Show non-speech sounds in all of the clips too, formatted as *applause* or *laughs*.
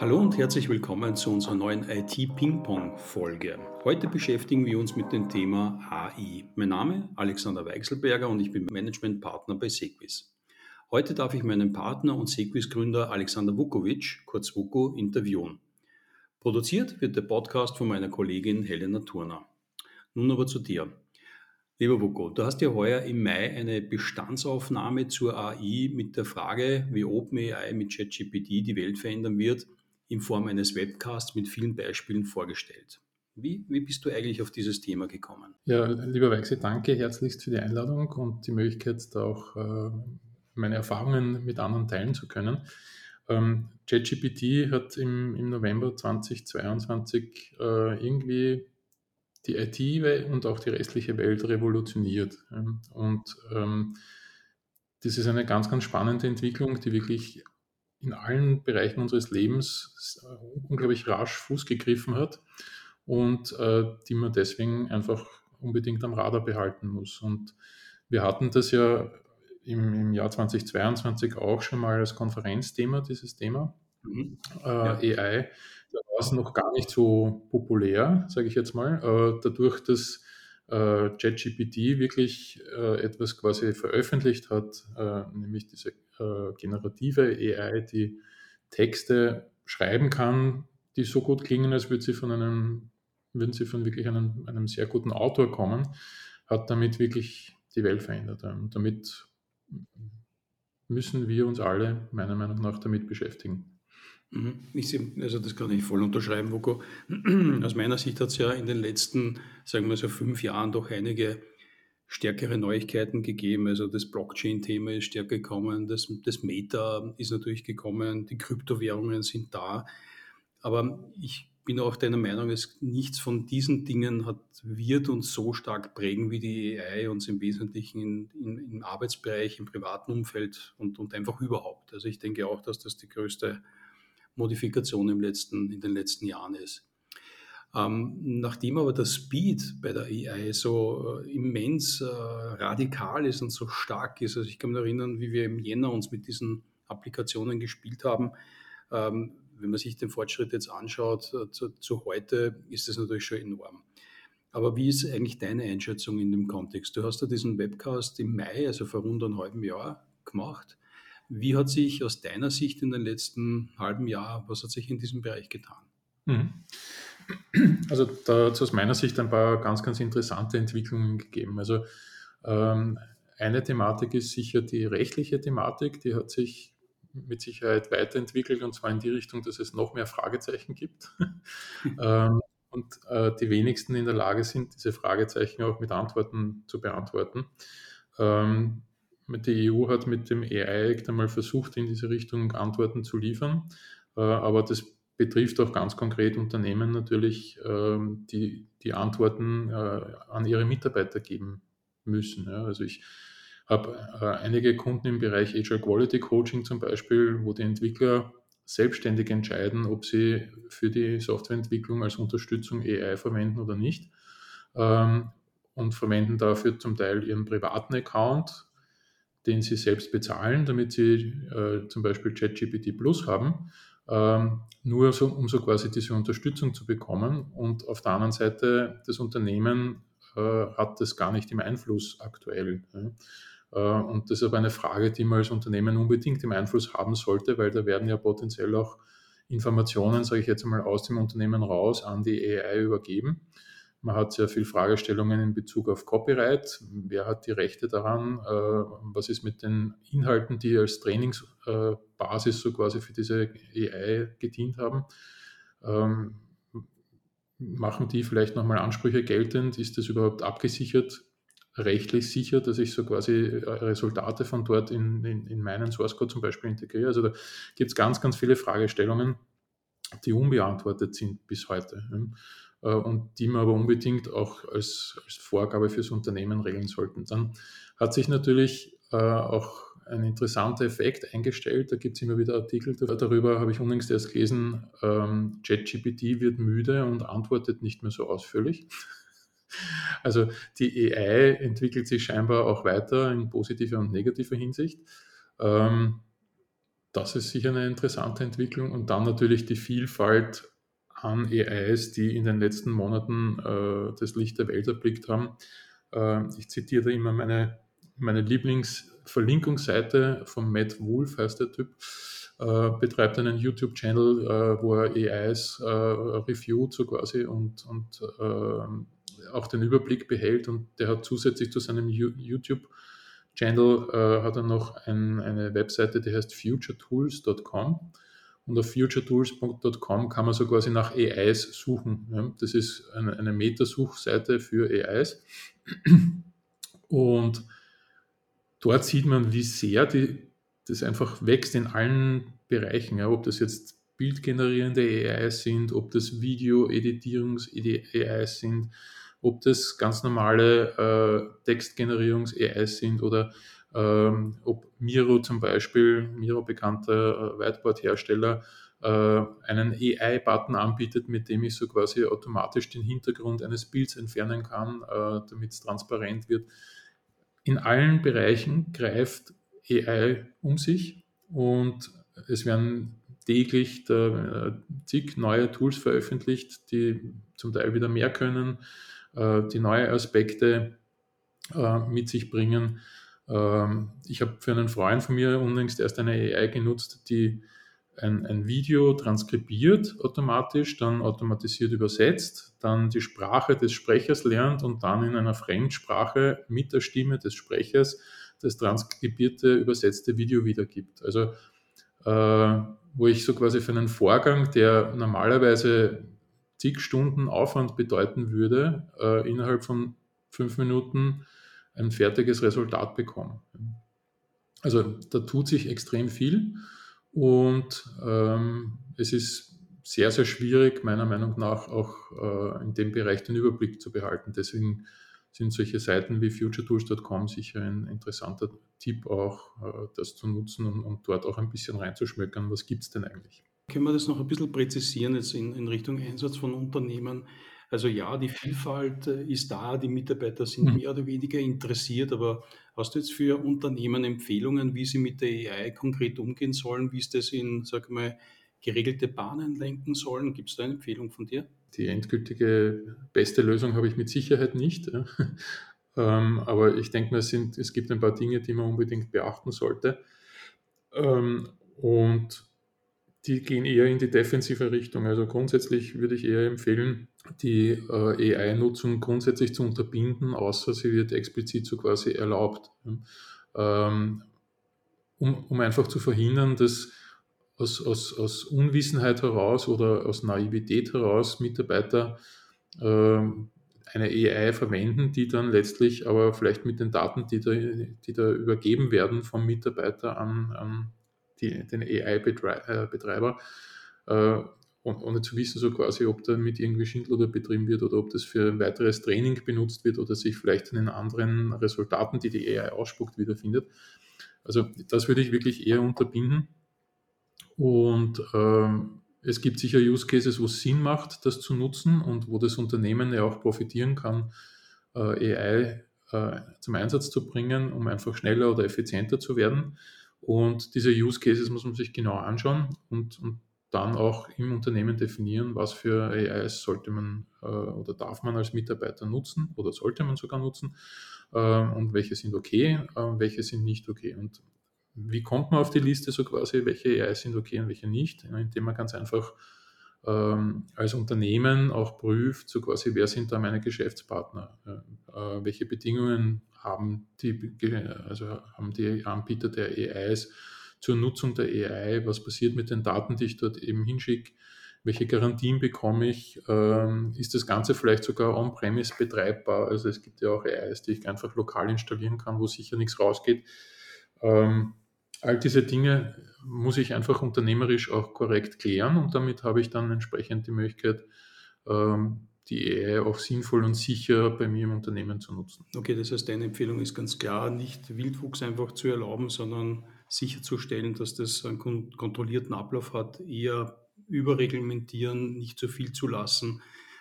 Hallo und herzlich willkommen zu unserer neuen IT-Ping-Pong-Folge. Heute beschäftigen wir uns mit dem Thema AI. Mein Name Alexander Weichselberger und ich bin Managementpartner bei Sequis. Heute darf ich meinen Partner und Sequis-Gründer Alexander Vukovic, kurz Vuko, interviewen. Produziert wird der Podcast von meiner Kollegin Helena Turner. Nun aber zu dir. Lieber Vuko, du hast ja heuer im Mai eine Bestandsaufnahme zur AI mit der Frage, wie OpenAI mit ChatGPT die Welt verändern wird, in Form eines Webcasts mit vielen Beispielen vorgestellt. Wie, wie bist du eigentlich auf dieses Thema gekommen? Ja, lieber Weichse, danke herzlichst für die Einladung und die Möglichkeit, da auch äh, meine Erfahrungen mit anderen teilen zu können. Ähm, ChatGPT hat im, im November 2022 äh, irgendwie die IT und auch die restliche Welt revolutioniert. Und ähm, das ist eine ganz, ganz spannende Entwicklung, die wirklich in allen Bereichen unseres Lebens äh, unglaublich rasch Fuß gegriffen hat und äh, die man deswegen einfach unbedingt am Radar behalten muss. Und wir hatten das ja im, im Jahr 2022 auch schon mal als Konferenzthema, dieses Thema mhm. äh, ja. AI. Da war es noch gar nicht so populär, sage ich jetzt mal. Äh, dadurch, dass ChatGPT wirklich äh, etwas quasi veröffentlicht hat, äh, nämlich diese äh, generative AI, die Texte schreiben kann, die so gut klingen, als würde sie von einem, würden sie von wirklich einem, einem sehr guten Autor kommen, hat damit wirklich die Welt verändert. Und damit müssen wir uns alle meiner Meinung nach damit beschäftigen. Mhm. Sehe, also das kann ich voll unterschreiben, Voko. *clears throat* Aus meiner Sicht hat es ja in den letzten, sagen wir so fünf Jahren doch einige stärkere Neuigkeiten gegeben. Also das Blockchain-Thema ist stärker gekommen, das, das Meta ist natürlich gekommen, die Kryptowährungen sind da. Aber ich bin auch deiner Meinung, dass nichts von diesen Dingen hat, wird uns so stark prägen wie die AI uns im Wesentlichen in, in, im Arbeitsbereich, im privaten Umfeld und, und einfach überhaupt. Also ich denke auch, dass das die größte Modifikation im letzten, in den letzten Jahren ist. Ähm, nachdem aber der Speed bei der AI so äh, immens äh, radikal ist und so stark ist, also ich kann mich erinnern, wie wir im Jänner uns mit diesen Applikationen gespielt haben, ähm, wenn man sich den Fortschritt jetzt anschaut äh, zu, zu, heute, ist das natürlich schon enorm. Aber wie ist eigentlich deine Einschätzung in dem Kontext? Du hast ja diesen Webcast im Mai, also vor rund einem halben Jahr, gemacht. Wie hat sich aus deiner Sicht in den letzten halben Jahr, was hat sich in diesem Bereich getan? Mhm. Also da hat es aus meiner Sicht ein paar ganz, ganz interessante Entwicklungen gegeben. Also ähm, eine Thematik ist sicher die rechtliche Thematik, die hat sich mit Sicherheit weiterentwickelt und zwar in die Richtung, dass es noch mehr Fragezeichen gibt. *laughs* ähm, und äh, die wenigsten in der Lage sind, diese Fragezeichen auch mit Antworten zu beantworten. Ähm, die EU hat mit dem AI Act einmal versucht, in diese Richtung Antworten zu liefern, äh, aber das betrifft auch ganz konkret Unternehmen natürlich, ähm, die die Antworten äh, an ihre Mitarbeiter geben müssen. Also ich habe äh, einige Kunden im Bereich Agile Quality Coaching zum Beispiel, wo die Entwickler selbstständig entscheiden, ob sie für die Softwareentwicklung als Unterstützung AI verwenden oder nicht ähm, und verwenden dafür zum Teil ihren privaten Account, den sie selbst bezahlen, damit sie äh, zum Beispiel ChatGPT Plus haben ähm, nur so, um so quasi diese Unterstützung zu bekommen. Und auf der anderen Seite, das Unternehmen äh, hat das gar nicht im Einfluss aktuell. Ja. Äh, und das ist aber eine Frage, die man als Unternehmen unbedingt im Einfluss haben sollte, weil da werden ja potenziell auch Informationen, sage ich jetzt einmal, aus dem Unternehmen raus an die AI übergeben. Man hat sehr viele Fragestellungen in Bezug auf Copyright. Wer hat die Rechte daran? Äh, was ist mit den Inhalten, die als Trainingsbasis so quasi für diese AI gedient haben? Ähm, machen die vielleicht nochmal Ansprüche geltend? Ist das überhaupt abgesichert? rechtlich sicher, dass ich so quasi äh, Resultate von dort in, in, in meinen Source Code zum Beispiel integriere. Also da gibt es ganz, ganz viele Fragestellungen, die unbeantwortet sind bis heute. Äh, und die man aber unbedingt auch als, als Vorgabe fürs Unternehmen regeln sollten. Dann hat sich natürlich äh, auch ein interessanter Effekt eingestellt. Da gibt es immer wieder Artikel darüber, habe ich unlängst erst gelesen, ähm, wird müde und antwortet nicht mehr so ausführlich. *laughs* Also die AI entwickelt sich scheinbar auch weiter in positiver und negativer Hinsicht. Ähm, das ist sicher eine interessante Entwicklung. Und dann natürlich die Vielfalt an AIs, die in den letzten Monaten äh, das Licht der Welt erblickt haben. Äh, ich zitiere immer meine, meine Lieblingsverlinkungsseite von Matt Wolf, heißt der Typ, äh, betreibt einen YouTube-Channel, äh, wo er AIs äh, reviewt so quasi und, und äh, auch den Überblick behält und der hat zusätzlich zu seinem YouTube Channel hat er noch ein, eine Webseite, die heißt futuretools.com und auf futuretools.com kann man so quasi nach AIs suchen. Ja. Das ist eine, eine Metasuchseite für AIs. Und dort sieht man, wie sehr die, das einfach wächst in allen Bereichen. Ja. Ob das jetzt bildgenerierende AIs sind, ob das Video-Editierungs-AIs sind, ob das ganz normale äh, Textgenerierungs-AIs sind oder ähm, ob Miro zum Beispiel, Miro bekannter äh, Whiteboard-Hersteller, äh, einen AI-Button anbietet, mit dem ich so quasi automatisch den Hintergrund eines Bilds entfernen kann, äh, damit es transparent wird. In allen Bereichen greift AI um sich und es werden täglich äh, zig neue Tools veröffentlicht, die zum Teil wieder mehr können, äh, die neue Aspekte mit sich bringen. Ähm, ich habe für einen Freund von mir unlängst erst eine AI genutzt, die ein, ein, Video transkribiert automatisch, dann automatisiert übersetzt, dann die Sprache des Sprechers lernt und dann in einer Fremdsprache mit der Stimme des Sprechers das transkribierte, übersetzte Video wiedergibt. Also äh, wo ich so quasi für einen Vorgang, der normalerweise zig Stunden Aufwand bedeuten würde, äh, innerhalb von fünf Minuten ein fertiges Resultat bekomme. Also da tut sich extrem viel und ähm, es ist sehr, sehr schwierig, meiner Meinung nach auch äh, in dem Bereich den Überblick zu behalten. Deswegen sind solche Seiten wie futuretools.com sicher ein interessanter Tipp auch, äh, das zu nutzen und, und, dort auch ein bisschen reinzuschmökern, was gibt es denn eigentlich. Können wir das noch ein bisschen präzisieren jetzt in, in Richtung Einsatz von Unternehmen? Also ja, die Vielfalt äh, ist da, die Mitarbeiter sind mhm. mehr oder weniger interessiert, aber hast du jetzt für Unternehmen Empfehlungen, wie sie mit der AI konkret umgehen sollen, wie sie das in, sag mal, geregelte Bahnen lenken sollen? Gibt es da eine Empfehlung von dir? Die endgültige beste Lösung habe ich mit Sicherheit nicht. *laughs* ähm, aber ich denke mal, es, sind, es gibt ein paar Dinge, die man unbedingt beachten sollte. Ähm, und die gehen eher in die defensive Richtung. Also grundsätzlich würde ich eher empfehlen, die äh, AI-Nutzung grundsätzlich zu unterbinden, außer sie wird explizit so quasi erlaubt. Ähm, um, um einfach zu verhindern, dass aus, aus, aus Unwissenheit heraus oder aus Naivität heraus Mitarbeiter äh, eine AI verwenden, die dann letztlich aber vielleicht mit den Daten, die da, die da übergeben werden vom Mitarbeiter an, an die, den AI-Betreiber, äh, ohne zu wissen, so quasi, ob da mit irgendwie Schindluder betrieben wird oder ob das für ein weiteres Training benutzt wird oder sich vielleicht in den anderen Resultaten, die die AI ausspuckt, wiederfindet. Also das würde ich wirklich eher unterbinden. Und ähm, es gibt sicher Use Cases, wo es Sinn macht, das zu nutzen und wo das Unternehmen ja auch profitieren kann, äh, AI äh, zum Einsatz zu bringen, um einfach schneller oder effizienter zu werden. Und diese Use Cases muss man sich genau anschauen und, und dann auch im Unternehmen definieren, was für AIs sollte man äh, oder darf man als Mitarbeiter nutzen oder sollte man sogar nutzen äh, und welche sind okay, äh, welche sind nicht okay. Und wie kommt man auf die Liste so quasi, welche AIs sind okay und welche nicht, indem man ganz einfach ähm, als Unternehmen auch prüft, so quasi, wer sind da meine Geschäftspartner, äh, welche Bedingungen haben die, also haben die Anbieter der AIs zur Nutzung der AI, was passiert mit den Daten, die ich dort eben hinschicke, welche Garantien bekomme ich, ähm, ist das Ganze vielleicht sogar on-premise betreibbar, also es gibt ja auch AIs, die ich einfach lokal installieren kann, wo sicher nichts rausgeht. Ähm, all diese Dinge muss ich einfach unternehmerisch auch korrekt klären und damit habe ich dann entsprechend die Möglichkeit, ähm, die AI auch sinnvoll und sicher bei mir im Unternehmen zu nutzen. Okay, das heißt, deine Empfehlung ist ganz klar, nicht Wildwuchs einfach zu erlauben, sondern sicherzustellen, dass das einen kontrollierten Ablauf hat, eher überreglementieren, nicht zu viel zu lassen,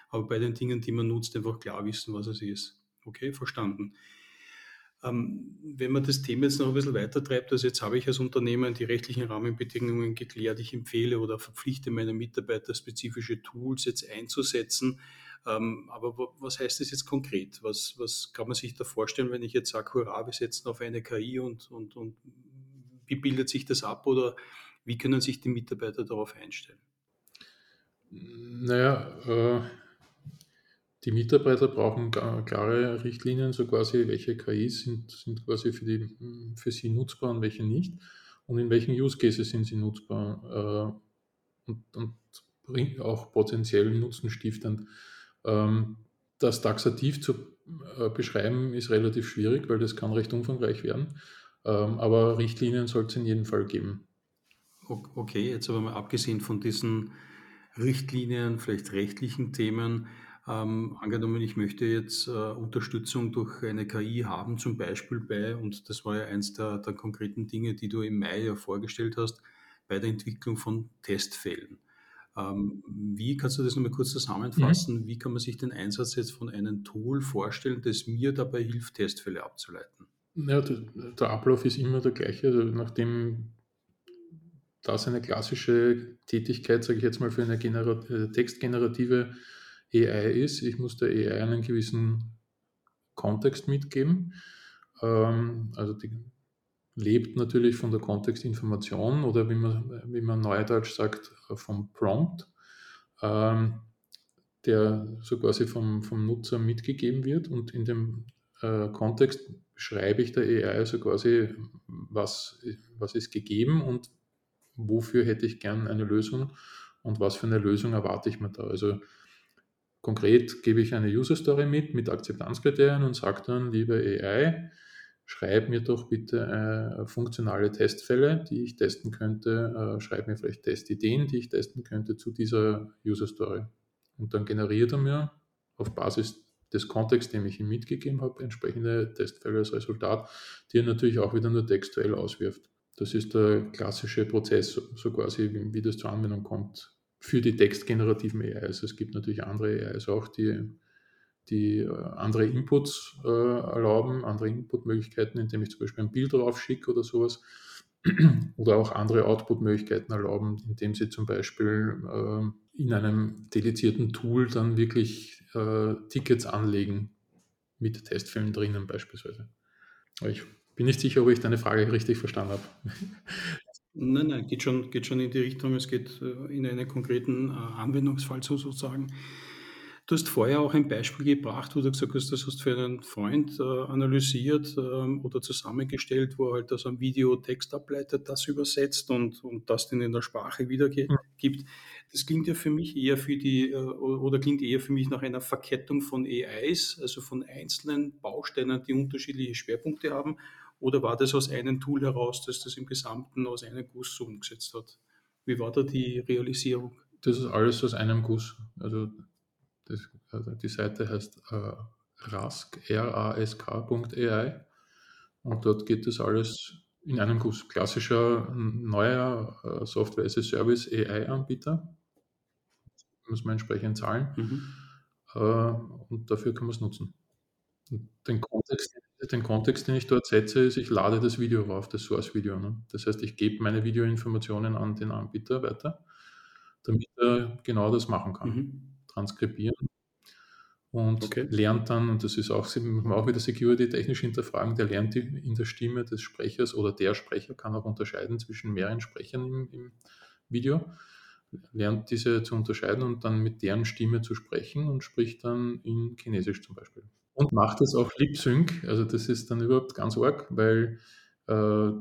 aber bei den Dingen, die man nutzt, einfach klar wissen, was es ist. Okay, verstanden. Ähm, wenn man das Thema jetzt noch ein bisschen weiter treibt, also jetzt habe ich als Unternehmen die rechtlichen Rahmenbedingungen geklärt, ich empfehle oder verpflichte meine Mitarbeiter, spezifische Tools jetzt einzusetzen. Ähm, aber was heißt das jetzt konkret? Was, was kann man sich da vorstellen, wenn ich jetzt sage, hurra, wir setzen auf eine KI und, und, und wie bildet sich das ab oder wie können sich die Mitarbeiter darauf einstellen? Naja, äh die Mitarbeiter brauchen klare Richtlinien, so quasi, welche KIs sind, sind quasi für, die, für sie nutzbar und welche nicht und in welchen Use Cases sind sie nutzbar äh, und, und auch potenziell nutzenstiftend. Ähm, das taxativ zu äh, beschreiben ist relativ schwierig, weil das kann recht umfangreich werden, aber Richtlinien soll es in jedem Fall geben. Okay, jetzt aber mal abgesehen von diesen Richtlinien, vielleicht rechtlichen Themen, ähm, angenommen, ich möchte jetzt äh, Unterstützung durch eine KI haben, zum Beispiel bei, und das war ja eins der, der, konkreten Dinge, die du im Mai ja vorgestellt hast, bei der Entwicklung von Testfällen. Ähm, wie kannst du das nochmal kurz zusammenfassen? Mhm. Wie kann man sich den Einsatz jetzt von einem Tool vorstellen, das mir dabei hilft, Testfälle abzuleiten? Ja, der, der Ablauf ist immer der gleiche. Also nachdem das eine klassische Tätigkeit, sage ich jetzt mal, für eine Generat äh, textgenerative AI ist. Ich muss der AI einen gewissen Kontext mitgeben. Ähm, also die lebt natürlich von der Kontextinformation oder wie man, wie man neudeutsch sagt, vom Prompt, ähm, der so quasi vom, vom Nutzer mitgegeben wird und in dem äh, Kontext schreibe ich der AI so quasi, was, was ist gegeben und wofür hätte ich gern eine Lösung und was für eine Lösung erwarte ich mir da. Also Konkret gebe ich eine User Story mit, mit Akzeptanzkriterien und sage dann, liebe AI, schreib mir doch bitte äh, funktionale Testfälle, die ich testen könnte, äh, schreib mir vielleicht Testideen, die ich testen könnte zu dieser User Story. Und dann generiert er mir auf Basis des Kontexts, den ich ihm mitgegeben habe, entsprechende Testfälle als Resultat, die er natürlich auch wieder nur textuell auswirft. Das ist der klassische Prozess, so quasi, wie, das zur Anwendung kommt für die textgenerativen AIs. Es gibt natürlich andere AIs auch, die, die äh, andere Inputs äh, erlauben, andere Inputmöglichkeiten, indem ich zum Beispiel ein Bild drauf schicke oder sowas. *clears throat* Oder auch andere Output-Möglichkeiten erlauben, indem sie zum Beispiel äh, in einem dedizierten Tool dann wirklich äh, Tickets anlegen mit Testfällen drinnen beispielsweise. Aber ich bin nicht sicher, ob ich deine Frage richtig verstanden habe. Nein, nein, geht schon, geht schon in die Richtung. Es geht äh, in einen konkreten äh, Anwendungsfall sozusagen. Du hast vorher auch ein Beispiel gebracht, wo du gesagt hast, das hast du für einen Freund äh, analysiert ähm, oder zusammengestellt, wo er halt das am Video Text ableitet, das übersetzt und, und das dann in der Sprache wiedergibt. Mhm. Das klingt ja für mich eher für die, oder klingt eher für mich nach einer Verkettung von AIs, also von einzelnen Bausteinen, die unterschiedliche Schwerpunkte haben oder war das aus einem Tool heraus, das das im Gesamten aus einem Guss umgesetzt hat? Wie war da die Realisierung? Das ist alles aus einem Guss. Also, das, also die Seite heißt äh, rask, rask.ai und dort geht das alles in einem Guss. Klassischer neuer äh, Software as a Service AI-Anbieter. Muss man entsprechend zahlen. Mhm. Äh, und dafür kann man es nutzen. Den Kontext, den Kontext, den ich dort setze, ist, ich lade das Video rauf, das Source-Video. Ne? Das heißt, ich gebe meine Videoinformationen an den Anbieter weiter, damit er genau das machen kann. Mhm. Transkribieren und okay. lernt dann, und das ist auch, auch wieder Security technisch hinterfragen, der lernt die, in der Stimme des Sprechers oder der Sprecher kann auch unterscheiden zwischen mehreren Sprechern im, im Video, lernt diese zu unterscheiden und dann mit deren Stimme zu sprechen und spricht dann in Chinesisch zum Beispiel und macht das auf Lip Sync. Also das ist dann überhaupt ganz arg, weil äh,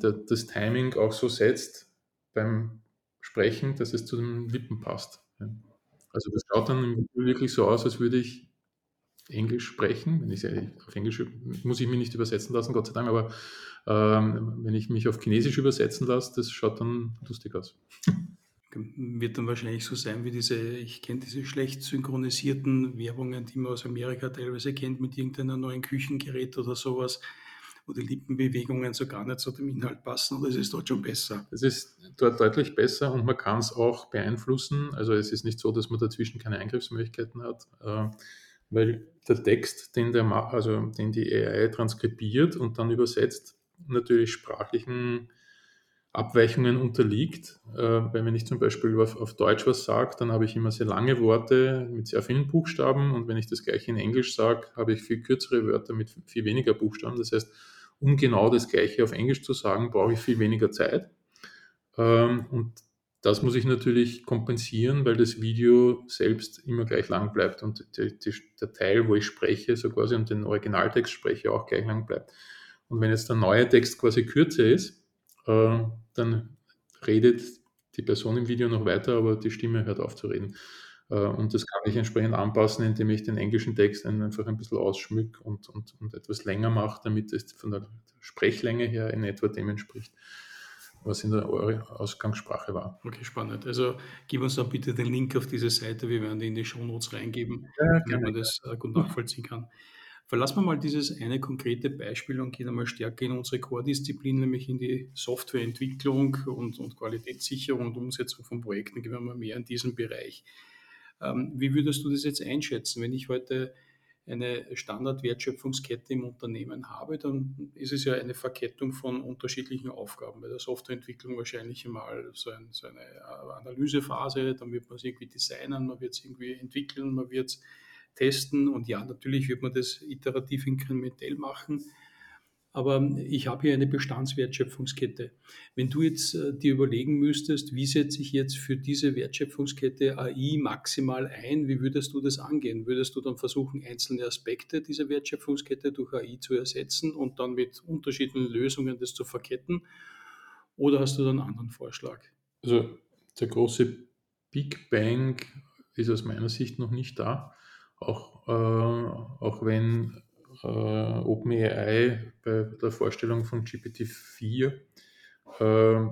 der, das Timing auch so setzt beim Sprechen, dass es zu den Lippen passt. Ja. Also das schaut dann wirklich so aus, als würde ich Englisch sprechen. Wenn ich auf Englisch muss ich mich nicht übersetzen lassen, Gott sei Dank, aber ähm, wenn ich mich auf Chinesisch übersetzen lasse, das schaut dann lustig aus. *laughs* wird dann wahrscheinlich so sein wie diese, ich kenne diese schlecht synchronisierten Werbungen, die man aus Amerika teilweise kennt, mit irgendeinem neuen Küchengerät oder sowas, wo die Lippenbewegungen so gar nicht zu dem Inhalt passen, oder ist es dort schon besser? Es ist dort deutlich besser und man kann es auch beeinflussen. Also es ist nicht so, dass man dazwischen keine Eingriffsmöglichkeiten hat. Äh, weil der Text, den, der, also den die AI transkribiert und dann übersetzt, natürlich sprachlichen Abweichungen unterliegt. Äh, weil wenn ich zum Beispiel auf, auf Deutsch was sage, dann habe ich immer sehr lange Worte mit sehr vielen Buchstaben und wenn ich das gleiche in Englisch sage, habe ich viel kürzere Wörter mit viel weniger Buchstaben. Das heißt, um genau das gleiche auf Englisch zu sagen, brauche ich viel weniger Zeit. Ähm, und das muss ich natürlich kompensieren, weil das Video selbst immer gleich lang bleibt und die, die, der Teil, wo ich spreche, so quasi und den Originaltext spreche, auch gleich lang bleibt. Und wenn jetzt der neue Text quasi kürzer ist, äh, dann redet die Person im Video noch weiter, aber die Stimme hört auf zu reden. Äh, und das kann ich entsprechend anpassen, indem ich den englischen Text einfach ein bisschen ausschmück und, und, und etwas länger mache, damit es von der Sprechlänge her in etwa dem entspricht was in der Ausgangssprache war. Okay, spannend. Also gib uns doch bitte den Link auf diese Seite. Wir werden die in die Shownotes reingeben, ja, damit man das äh, gut nachvollziehen kann. Verlassen wir mal dieses eine konkrete Beispiel und gehen einmal stärker in unsere Core-Disziplin, nämlich in die Softwareentwicklung und, und Qualitätssicherung und Umsetzung von Projekten. Gehen wir mal mehr in diesen Bereich. Ähm, wie würdest du das jetzt einschätzen, wenn ich heute eine Standardwertschöpfungskette im Unternehmen habe, dann ist es ja eine Verkettung von unterschiedlichen Aufgaben. Bei der Softwareentwicklung wahrscheinlich einmal so, ein, so eine Analysephase, dann wird man es irgendwie designen, man wird es irgendwie entwickeln, man wird es testen und ja, natürlich wird man das iterativ inkrementell machen aber ich habe hier eine Bestandswertschöpfungskette. Wenn du jetzt äh, dir überlegen müsstest, wie setze ich jetzt für diese Wertschöpfungskette AI maximal ein, wie würdest du das angehen? Würdest du dann versuchen, einzelne Aspekte dieser Wertschöpfungskette durch AI zu ersetzen und dann mit unterschiedlichen Lösungen das zu verketten? Oder hast du dann einen anderen Vorschlag? Also der große Big Bang ist aus meiner Sicht noch nicht da, auch, äh, auch wenn äh, OpenAI bei der Vorstellung von GPT-4 äh,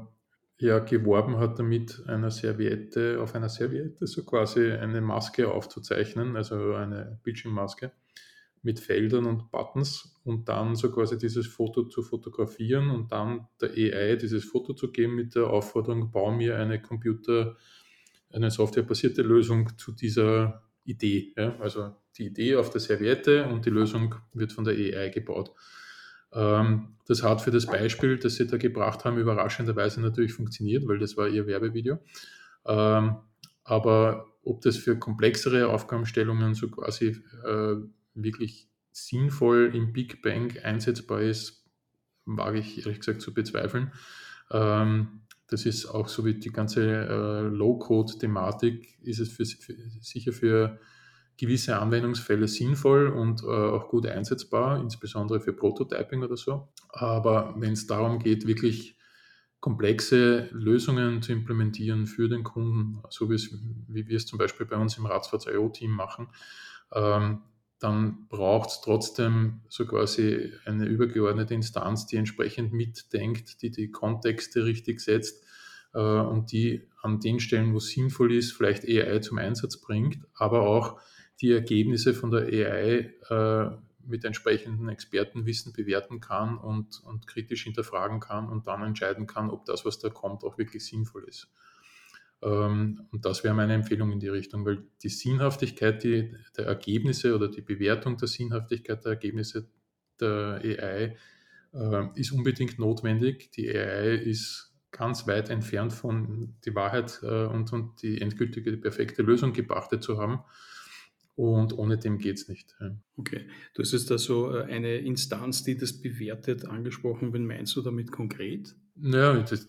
ja geworben hat, damit einer Serviette, auf einer Serviette so quasi eine Maske aufzuzeichnen, also eine Bildschirmmaske mit Feldern und Buttons und dann so quasi dieses Foto zu fotografieren und dann der AI dieses Foto zu geben mit der Aufforderung, bau mir eine Computer, eine softwarebasierte Lösung zu dieser Idee. Ja? Also die Idee auf der Serviette und die Lösung wird von der AI gebaut. Ähm, das hat für das Beispiel, das Sie da gebracht haben, überraschenderweise natürlich funktioniert, weil das war Ihr Werbevideo. Ähm, aber ob das für komplexere Aufgabenstellungen so quasi äh, wirklich sinnvoll im Big Bang einsetzbar ist, wage ich ehrlich gesagt zu bezweifeln. Ähm, das ist auch so wie die ganze äh, Low-Code-Thematik, ist es für, für, sicher für gewisse Anwendungsfälle sinnvoll und äh, auch gut einsetzbar, insbesondere für Prototyping oder so. Aber wenn es darum geht, wirklich komplexe Lösungen zu implementieren für den Kunden, so wie wir es zum Beispiel bei uns im Ratsfatz IO-Team machen, ähm, dann braucht es trotzdem so quasi eine übergeordnete Instanz, die entsprechend mitdenkt, die die Kontexte richtig setzt äh, und die an den Stellen, wo es sinnvoll ist, vielleicht AI zum Einsatz bringt, aber auch die Ergebnisse von der AI äh, mit entsprechendem Expertenwissen bewerten kann und, und kritisch hinterfragen kann und dann entscheiden kann, ob das, was da kommt, auch wirklich sinnvoll ist. Ähm, und das wäre meine Empfehlung in die Richtung, weil die Sinnhaftigkeit die, der Ergebnisse oder die Bewertung der Sinnhaftigkeit der Ergebnisse der AI äh, ist unbedingt notwendig. Die AI ist ganz weit entfernt von die Wahrheit äh, und, und die endgültige, die perfekte Lösung gepachtet zu haben. Und ohne dem geht es nicht. Okay. Du hast jetzt da so äh, eine Instanz, die das bewertet, angesprochen. Wen meinst du damit konkret? Naja, das,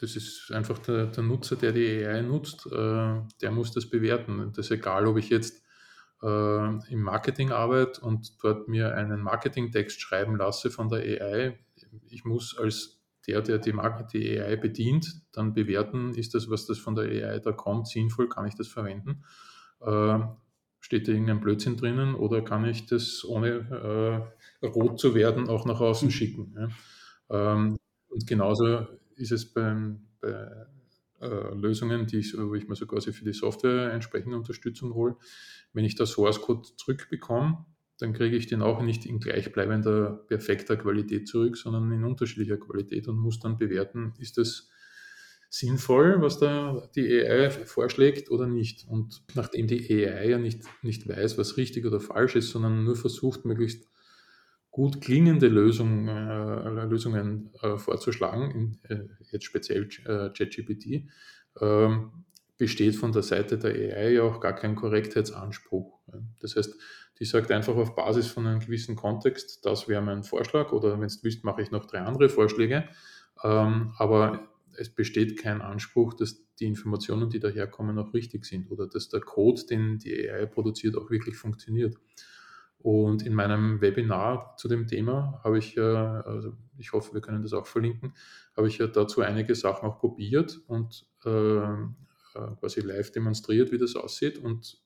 das ist einfach der, der, Nutzer, der die AI nutzt, äh, der muss das bewerten. Das ist egal, ob ich jetzt äh, im Marketing arbeite und dort mir einen Marketingtext schreiben lasse von der AI. Ich muss als der, der die, die AI bedient, dann bewerten, ist das, was das von der AI da kommt, sinnvoll, kann ich das verwenden? Äh, steht da irgendein Blödsinn drinnen oder kann ich das ohne äh, rot zu werden auch nach außen mhm. schicken? Ja? Ähm, und genauso ist es beim, bei äh, Lösungen, die ich, wo ich mir so quasi für die Software entsprechende Unterstützung hole. Wenn ich da Source Code zurückbekomme, dann kriege ich den auch nicht in gleichbleibender, perfekter Qualität zurück, sondern in unterschiedlicher Qualität und muss dann bewerten, ist das sinnvoll, was da die AI vorschlägt oder nicht. Und nachdem die AI ja nicht, nicht weiß, was richtig oder falsch ist, sondern nur versucht, möglichst gut klingende Lösung, äh, Lösungen äh, vorzuschlagen, in, äh, jetzt speziell äh, ChatGPT, ähm, besteht von der Seite der AI ja auch gar kein Korrektheitsanspruch. Das heißt, die sagt einfach auf Basis von einem gewissen Kontext, das wäre mein Vorschlag oder wenn es willst, mache ich noch drei andere Vorschläge. Ähm, aber es besteht kein Anspruch, dass die Informationen, die daherkommen, auch richtig sind oder dass der Code, den die AI produziert, auch wirklich funktioniert. Und in meinem Webinar zu dem Thema habe ich, ja, also ich hoffe, wir können das auch verlinken, habe ich ja dazu einige Sachen auch probiert und äh, quasi live demonstriert, wie das aussieht. Und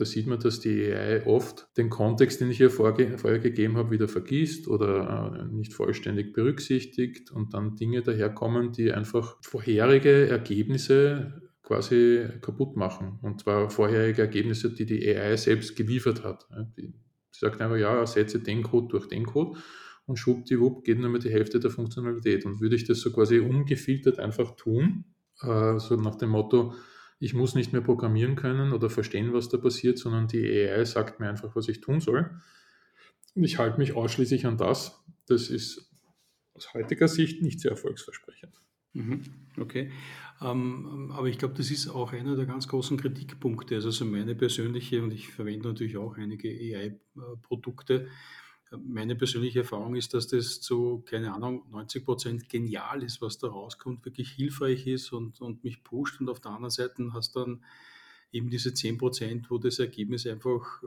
da sieht man, dass die AI oft den Kontext, den ich ihr vorher gegeben habe, wieder vergisst oder äh, nicht vollständig berücksichtigt und dann Dinge daherkommen, die einfach vorherige Ergebnisse quasi kaputt machen. Und zwar vorherige Ergebnisse, die die AI selbst geliefert hat. Die sagt einfach, ja, ersetze den Code durch den Code und schwuppdiwupp geht nur mehr die Hälfte der Funktionalität. Und würde ich das so quasi ungefiltert einfach tun, äh, so nach dem Motto, ich muss nicht mehr programmieren können oder verstehen, was da passiert, sondern die AI sagt mir einfach, was ich tun soll. Und ich halte mich ausschließlich an das. Das ist aus heutiger Sicht nicht sehr erfolgsversprechend. Mhm, okay, ähm, aber ich glaube, das ist auch einer der ganz großen Kritikpunkte. Also so meine persönliche, und ich verwende natürlich auch einige AI-Produkte, meine persönliche Erfahrung ist, dass das zu, keine Ahnung, 90 Prozent genial ist, was da rauskommt, wirklich hilfreich ist und, und mich pusht. Und auf der anderen Seite hast du dann eben diese 10 Prozent, wo das Ergebnis einfach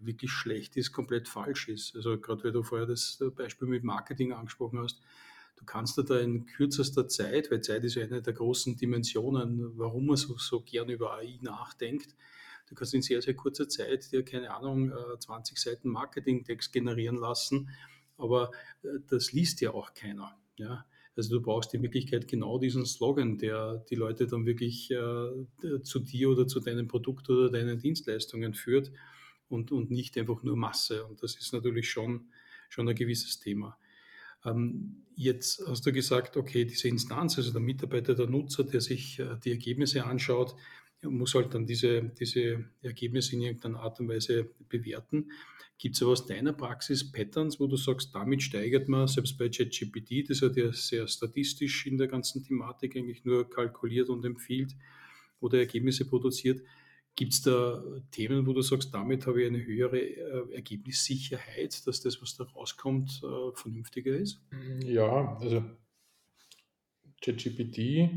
wirklich schlecht ist, komplett falsch ist. Also gerade weil du vorher das Beispiel mit Marketing angesprochen hast, du kannst da in kürzester Zeit, weil Zeit ist ja eine der großen Dimensionen, warum man so, so gern über AI nachdenkt, Du kannst in sehr, sehr kurzer Zeit dir, keine Ahnung, 20 äh, Seiten Marketing-Text generieren lassen, aber äh, das liest ja auch keiner. Ja? Also du brauchst in Wirklichkeit genau diesen Slogan, der die Leute dann wirklich äh, zu dir oder zu deinem Produkt oder deinen Dienstleistungen führt und, und nicht einfach nur Masse. Und das ist natürlich schon, schon ein gewisses Thema. Ähm, jetzt hast du gesagt, okay, diese Instanz, also der Mitarbeiter, der Nutzer, der sich die Ergebnisse anschaut, muss halt dann diese, diese Ergebnisse in irgendeiner Art und Weise bewerten. Gibt es aber aus deiner Praxis Patterns, wo du sagst, damit steigert man, selbst bei ChatGPT, das hat ja sehr statistisch in der ganzen Thematik eigentlich nur kalkuliert und empfiehlt oder Ergebnisse produziert. Gibt es da Themen, wo du sagst, damit habe ich eine höhere äh, Ergebnissicherheit, dass das, was da rauskommt, äh, vernünftiger ist? Ja, also ChatGPT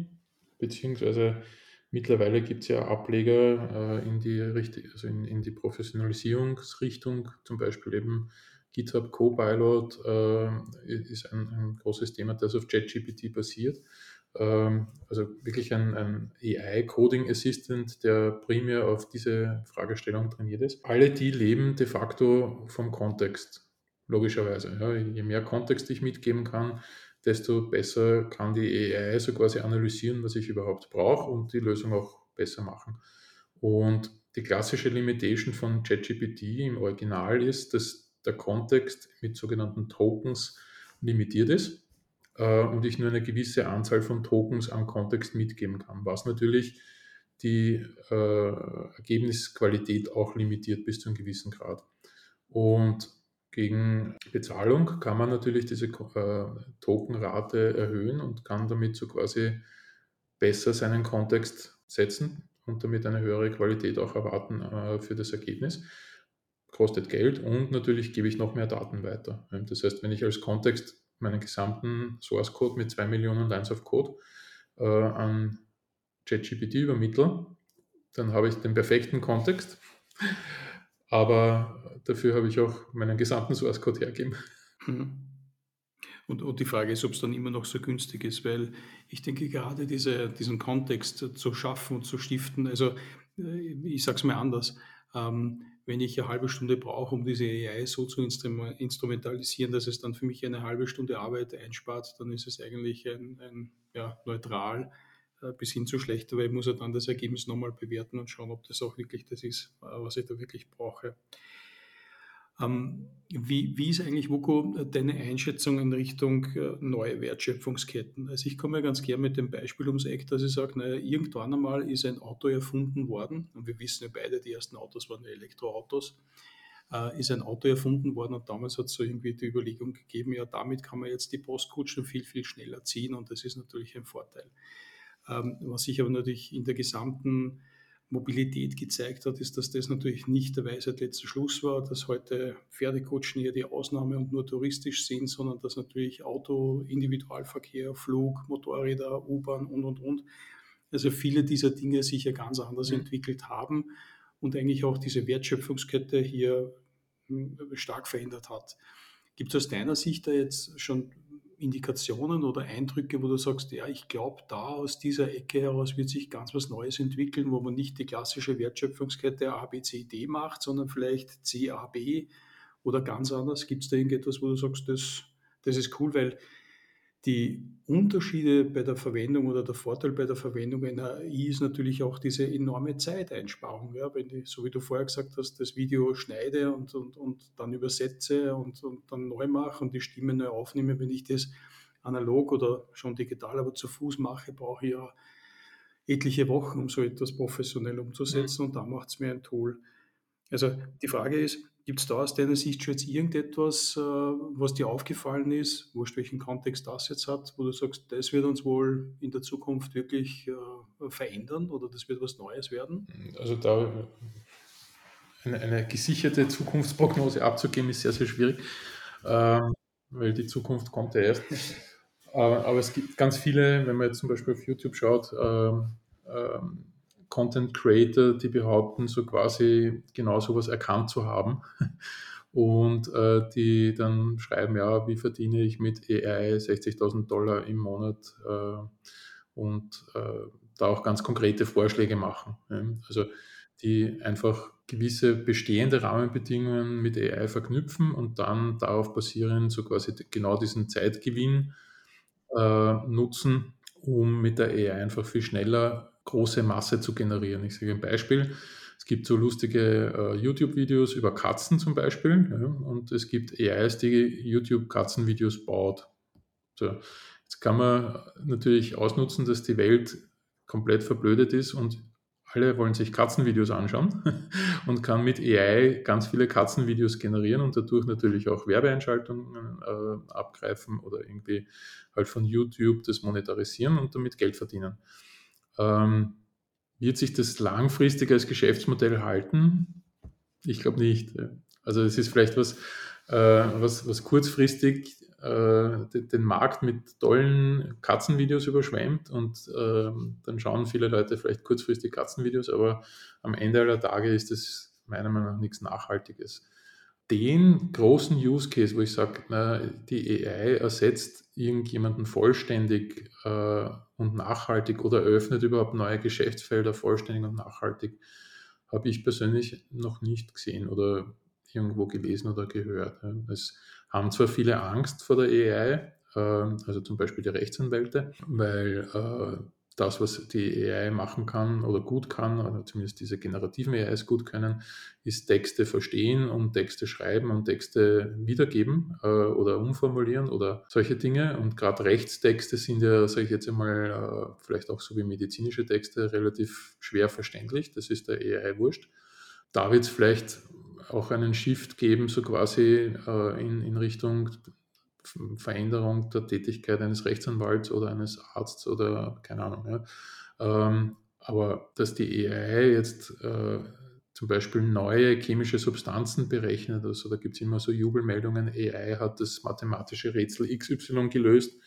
beziehungsweise Mittlerweile gibt es ja Ableger äh, in, die also in, in, die Professionalisierungsrichtung, zum Beispiel eben GitHub Copilot äh, ist ein, ein, großes Thema, das auf JetGPT basiert. Ähm, also wirklich ein, ein AI-Coding Assistant, der primär auf diese Fragestellung trainiert ist. Alle die leben de facto vom Kontext, logischerweise. Ja. Je mehr Kontext ich mitgeben kann, desto besser kann die AI so quasi analysieren, was ich überhaupt brauche und die Lösung auch besser machen. Und die klassische Limitation von ChatGPT im Original ist, dass der Kontext mit sogenannten Tokens limitiert ist äh, und ich nur eine gewisse Anzahl von Tokens am Kontext mitgeben kann, was natürlich die äh, Ergebnisqualität auch limitiert bis zu einem gewissen Grad. Und gegen Bezahlung kann man natürlich diese äh, Tokenrate erhöhen und kann damit so quasi besser seinen Kontext setzen und damit eine höhere Qualität auch erwarten äh, für das Ergebnis. Kostet Geld und natürlich gebe ich noch mehr Daten weiter. Das heißt, wenn ich als Kontext meinen gesamten Source Code mit 2 Millionen Lines of Code äh, an ChatGPT übermittle, dann habe ich den perfekten Kontext aber dafür habe ich auch meinen gesamten Source Code hergeben. Mhm. Und, und, die Frage ist, ob es dann immer noch so günstig ist, weil ich denke, gerade diese, diesen Kontext zu schaffen und zu stiften, also äh, ich sage es mal anders, ähm, wenn ich eine halbe Stunde brauche, um diese AI so zu instrumentalisieren, dass es dann für mich eine halbe Stunde Arbeit einspart, dann ist es eigentlich ein, ein ja, neutral bis hin zu schlechter, weil ich muss ja dann das Ergebnis nochmal bewerten und schauen, ob das auch wirklich das ist, äh, was ich da wirklich brauche. Ähm, wie, wie ist eigentlich, Wuko, deine Einschätzung in Richtung äh, neue Wertschöpfungsketten? Also ich komme ja ganz gern mit dem Beispiel ums Eck, dass ich sage, naja, irgendwann einmal ist ein Auto erfunden worden und wir wissen ja beide, die ersten Autos waren Elektroautos, äh, ist ein Auto erfunden worden und damals hat es so irgendwie die Überlegung gegeben, ja, damit kann man jetzt die Postkutschen viel, viel schneller ziehen und das ist natürlich ein Vorteil. Ähm, was sich aber natürlich in der gesamten Mobilität gezeigt hat, ist, dass das natürlich nicht der Weisheit letzter Schluss war, dass heute Pferdekutschen eher die Ausnahme und nur touristisch sind, sondern dass natürlich Auto, Individualverkehr, Flug, Motorräder, U-Bahn und, und, und, also viele dieser Dinge sich ja ganz anders mhm. entwickelt haben und eigentlich auch diese Wertschöpfungskette hier hm, stark verändert hat. Gibt es aus deiner Sicht da jetzt schon Indikationen oder Eindrücke, wo du sagst, ja, ich glaube, da aus dieser Ecke heraus wird sich ganz was Neues entwickeln, wo man nicht die klassische Wertschöpfungskette A, B, C, D macht, sondern vielleicht C, A, B oder ganz anders? Gibt es da irgendetwas, wo du sagst, das, das ist cool, weil die Unterschiede bei der Verwendung oder der Vorteil bei der Verwendung einer AI ist natürlich auch diese enorme Zeiteinsparung. Ja, wenn ich, so wie du vorher gesagt hast, das Video schneide und, und, und dann übersetze und, und dann neu mache und die Stimme neu aufnehme, wenn ich das analog oder schon digital, aber zu Fuß mache, brauche ich ja etliche Wochen, um so etwas professionell umzusetzen mhm. und da macht es mir ein Tool. Also die Frage ist, Gibt es da aus deiner Sicht schon jetzt irgendetwas, äh, was dir aufgefallen ist, wurscht welchen Kontext das jetzt hat, wo du sagst, das wird uns wohl in der Zukunft wirklich äh, verändern oder das wird was Neues werden? Also da eine, eine gesicherte Zukunftsprognose abzugeben, ist sehr, sehr schwierig, ähm, weil die Zukunft kommt ja erst. aber, es gibt ganz viele, wenn man jetzt zum Beispiel auf YouTube schaut, ähm, ähm, Content Creator, die behaupten, so quasi genau sowas erkannt zu haben. *laughs* Und äh, die dann schreiben, ja, wie verdiene ich mit AI 60.000 Dollar im Monat äh, und äh, da auch ganz konkrete Vorschläge machen. Ja. Also die einfach gewisse bestehende Rahmenbedingungen mit AI verknüpfen und dann darauf basierend so quasi genau diesen Zeitgewinn äh, nutzen, um mit der AI einfach viel schneller große Masse zu generieren. Ich sage ein Beispiel. Es gibt so lustige äh, YouTube-Videos über Katzen zum Beispiel ja, und es gibt AIs, die YouTube-Katzenvideos baut. So, jetzt kann man natürlich ausnutzen, dass die Welt komplett verblödet ist und alle wollen sich Katzenvideos anschauen *laughs* und kann mit AI ganz viele Katzenvideos generieren und dadurch natürlich auch Werbeeinschaltungen äh, abgreifen oder irgendwie halt von YouTube das monetarisieren und damit Geld verdienen. Ähm, wird sich das langfristig als Geschäftsmodell halten? Ich glaube nicht. Also es ist vielleicht was, äh, was, was kurzfristig äh, den Markt mit tollen Katzenvideos überschwemmt und äh, dann schauen viele Leute vielleicht kurzfristig Katzenvideos, aber am Ende aller Tage ist das meiner Meinung nach nichts Nachhaltiges den großen Use Case, wo ich sage, die AI ersetzt irgendjemanden vollständig äh, und nachhaltig oder eröffnet überhaupt neue Geschäftsfelder vollständig und nachhaltig, habe ich persönlich noch nicht gesehen oder irgendwo gelesen oder gehört. Es haben zwar viele Angst vor der AI, äh, also zum Beispiel die Rechtsanwälte, weil äh, das, was die AI machen kann oder gut kann, oder zumindest diese generativen AIs gut können, ist Texte verstehen und Texte schreiben und Texte wiedergeben äh, oder umformulieren oder solche Dinge. Und gerade Rechtstexte sind ja, sage ich jetzt einmal, äh, vielleicht auch so wie medizinische Texte relativ schwer verständlich. Das ist der AI wurscht. Da wird es vielleicht auch einen Shift geben, so quasi äh, in, in Richtung Veränderung der Tätigkeit eines Rechtsanwalts oder eines Arztes oder keine Ahnung. Ja. Ähm, aber dass die AI jetzt äh, zum Beispiel neue chemische Substanzen berechnet, also da gibt es immer so Jubelmeldungen, AI hat das mathematische Rätsel XY gelöst.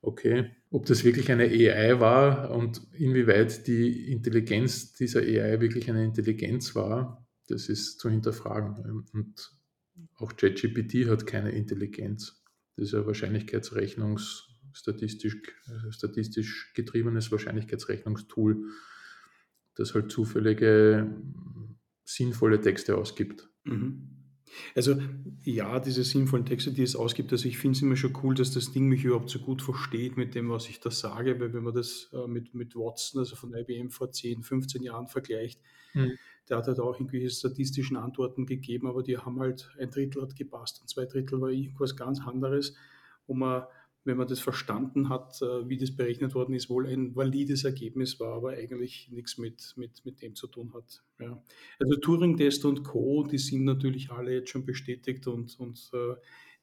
Okay, ob das wirklich eine AI war und inwieweit die Intelligenz dieser AI wirklich eine Intelligenz war, das ist zu hinterfragen. Und auch ChatGPT hat keine Intelligenz. Ein Wahrscheinlichkeitsrechnungs, statistisch, statistisch getriebenes Wahrscheinlichkeitsrechnungstool, das halt zufällige, sinnvolle Texte ausgibt. Mhm. Also ja, diese sinnvollen Texte, die es ausgibt, also ich finde es immer schon cool, dass das Ding mich überhaupt so gut versteht mit dem, was ich da sage, weil wenn man das äh, mit, mit Watson, also von IBM vor 10, 15 Jahren vergleicht, mhm. Der hat halt auch irgendwelche statistischen Antworten gegeben, aber die haben halt, ein Drittel hat gepasst und zwei Drittel war irgendwas ganz anderes, wo man wenn man das verstanden hat, äh, wie das berechnet worden ist, wohl ein valides Ergebnis war, aber eigentlich nichts mit, mit, mit dem zu tun hat. Ja. Also Turing-Test und Co., die sind natürlich alle jetzt schon bestätigt und, und äh,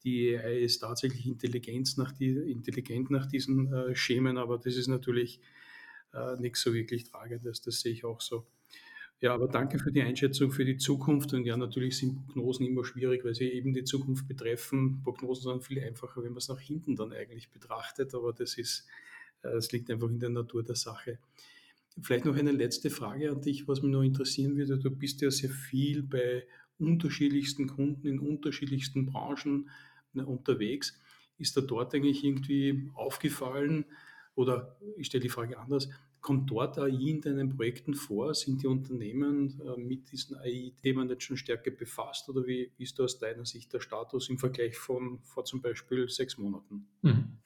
die AI ist tatsächlich Intelligenz nach die, intelligent nach diesen äh, Schemen, aber das ist natürlich äh, nichts so wirklich Tragendes, das sehe ich auch so. Ja, aber danke für die Einschätzung für die Zukunft. Und ja, natürlich sind Prognosen immer schwierig, weil sie eben die Zukunft betreffen. Prognosen sind viel einfacher, wenn man es nach hinten dann eigentlich betrachtet. Aber das ist, äh, das liegt einfach in der Natur der Sache. Vielleicht noch eine letzte Frage an dich, was mich noch interessieren würde. Du bist ja sehr viel bei unterschiedlichsten Kunden in unterschiedlichsten Branchen ne, unterwegs. Ist da dort eigentlich irgendwie aufgefallen, oder ich stelle die Frage anders, Kommt dort AI in deinen Projekten vor? Sind die Unternehmen äh, mit diesen AI-Themen jetzt schon stärker befasst oder wie ist da aus deiner Sicht der Status im Vergleich von vor zum Beispiel sechs Monaten? Mhm.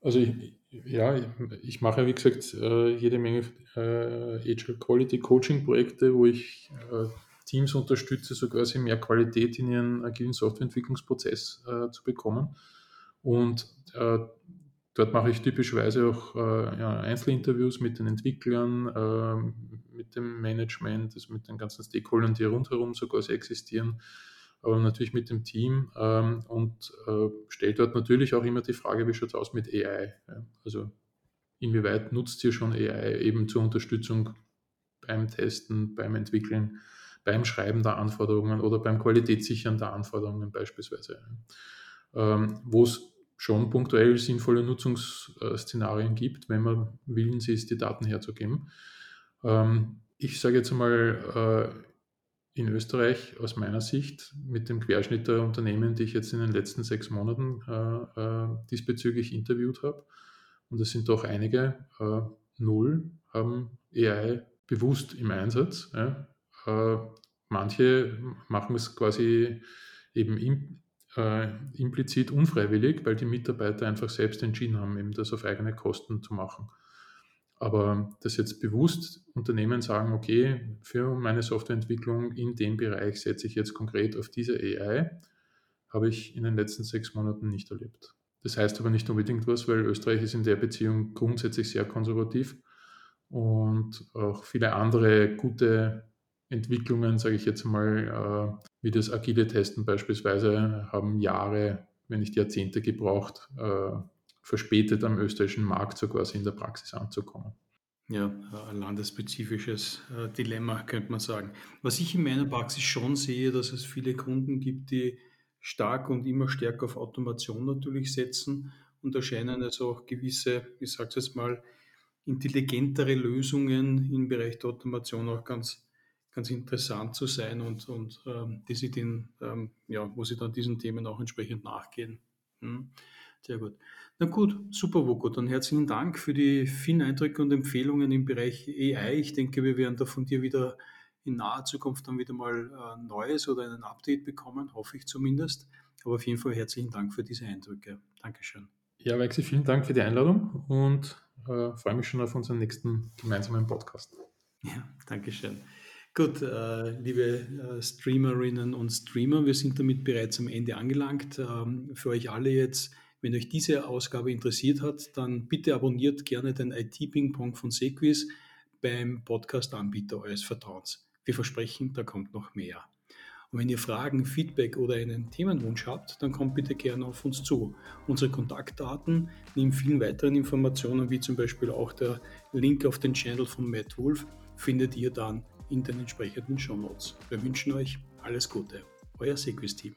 Also ich, ja, ich mache wie gesagt äh, jede Menge äh, Agile Quality Coaching Projekte, wo ich Teams unterstütze, so quasi mehr Qualität in ihren agilen Softwareentwicklungsprozess zu bekommen. Und Dort mache ich typischerweise auch äh, ja, Einzelinterviews mit den Entwicklern, äh, mit dem Management, also mit den ganzen Stakeholdern, die rundherum sogar so existieren, aber natürlich mit dem Team ähm, und äh, stellt dort natürlich auch immer die Frage, wie schaut es aus mit AI? Ja? Also inwieweit nutzt ihr schon AI eben zur Unterstützung beim Testen, beim Entwickeln, beim Schreiben der Anforderungen oder beim Qualitätssichern der Anforderungen beispielsweise? Ähm, Wo es schon punktuell sinnvolle Nutzungsszenarien gibt, wenn man willens ist, die Daten herzugeben. Ähm, ich sage jetzt einmal, äh, in Österreich aus meiner Sicht mit dem Querschnitt der Unternehmen, die ich jetzt in den letzten sechs Monaten äh, äh, diesbezüglich interviewt habe, und es sind doch einige, null haben AI bewusst im Einsatz. manche machen es quasi eben im, äh, implizit unfreiwillig, weil die Mitarbeiter einfach selbst entschieden haben, eben das auf eigene Kosten zu machen. Aber dass jetzt bewusst Unternehmen sagen, okay, für meine Softwareentwicklung in dem Bereich setze ich jetzt konkret auf diese AI, habe ich in den letzten sechs Monaten nicht erlebt. Das heißt aber nicht unbedingt was, weil Österreich ist in der Beziehung grundsätzlich sehr konservativ und auch viele andere gute Entwicklungen, sage ich jetzt mal, äh, wie das agile Testen beispielsweise, haben Jahre, wenn nicht Jahrzehnte gebraucht, äh, verspätet am österreichischen Markt so quasi in der Praxis anzukommen. Ja, ein landesspezifisches äh, Dilemma, könnte man sagen. Was ich in meiner Praxis schon sehe, dass es viele Kunden gibt, die stark und immer stärker auf Automation natürlich setzen und erscheinen also auch gewisse, ich sage es jetzt mal, intelligentere Lösungen im Bereich der Automation auch ganz ganz interessant zu sein und, und ähm, die sie den, ähm, ja, wo sie dann diesen Themen auch entsprechend nachgehen. Hm. Sehr gut. Na gut, super, Woko. Dann herzlichen Dank für die vielen Eindrücke und Empfehlungen im Bereich AI. Ich denke, wir werden da von dir wieder in naher Zukunft dann wieder mal ein äh, Neues oder ein Update bekommen, hoffe ich zumindest. Aber auf jeden Fall herzlichen Dank für diese Eindrücke. Dankeschön. Ja, Wexi, vielen Dank für die Einladung und äh, freue mich schon auf unseren nächsten gemeinsamen Podcast. Ja, Dankeschön. Gut, äh, liebe äh, Streamerinnen und Streamer, wir sind damit bereits am Ende angelangt. Ähm, für euch alle jetzt, wenn euch diese Ausgabe interessiert hat, dann bitte abonniert gerne den IT-Ping-Pong von Sequis beim Podcast-Anbieter eures Vertrauens. Wir versprechen, da kommt noch mehr. Und wenn ihr Fragen, Feedback oder einen Themenwunsch habt, dann kommt bitte gerne auf uns zu. Unsere Kontaktdaten neben vielen weiteren Informationen, wie zum Beispiel auch der Link auf den Channel von Matt Wolf, findet ihr dann in den entsprechenden Shownotes. Wir wünschen euch alles Gute. Euer Sequis-Team.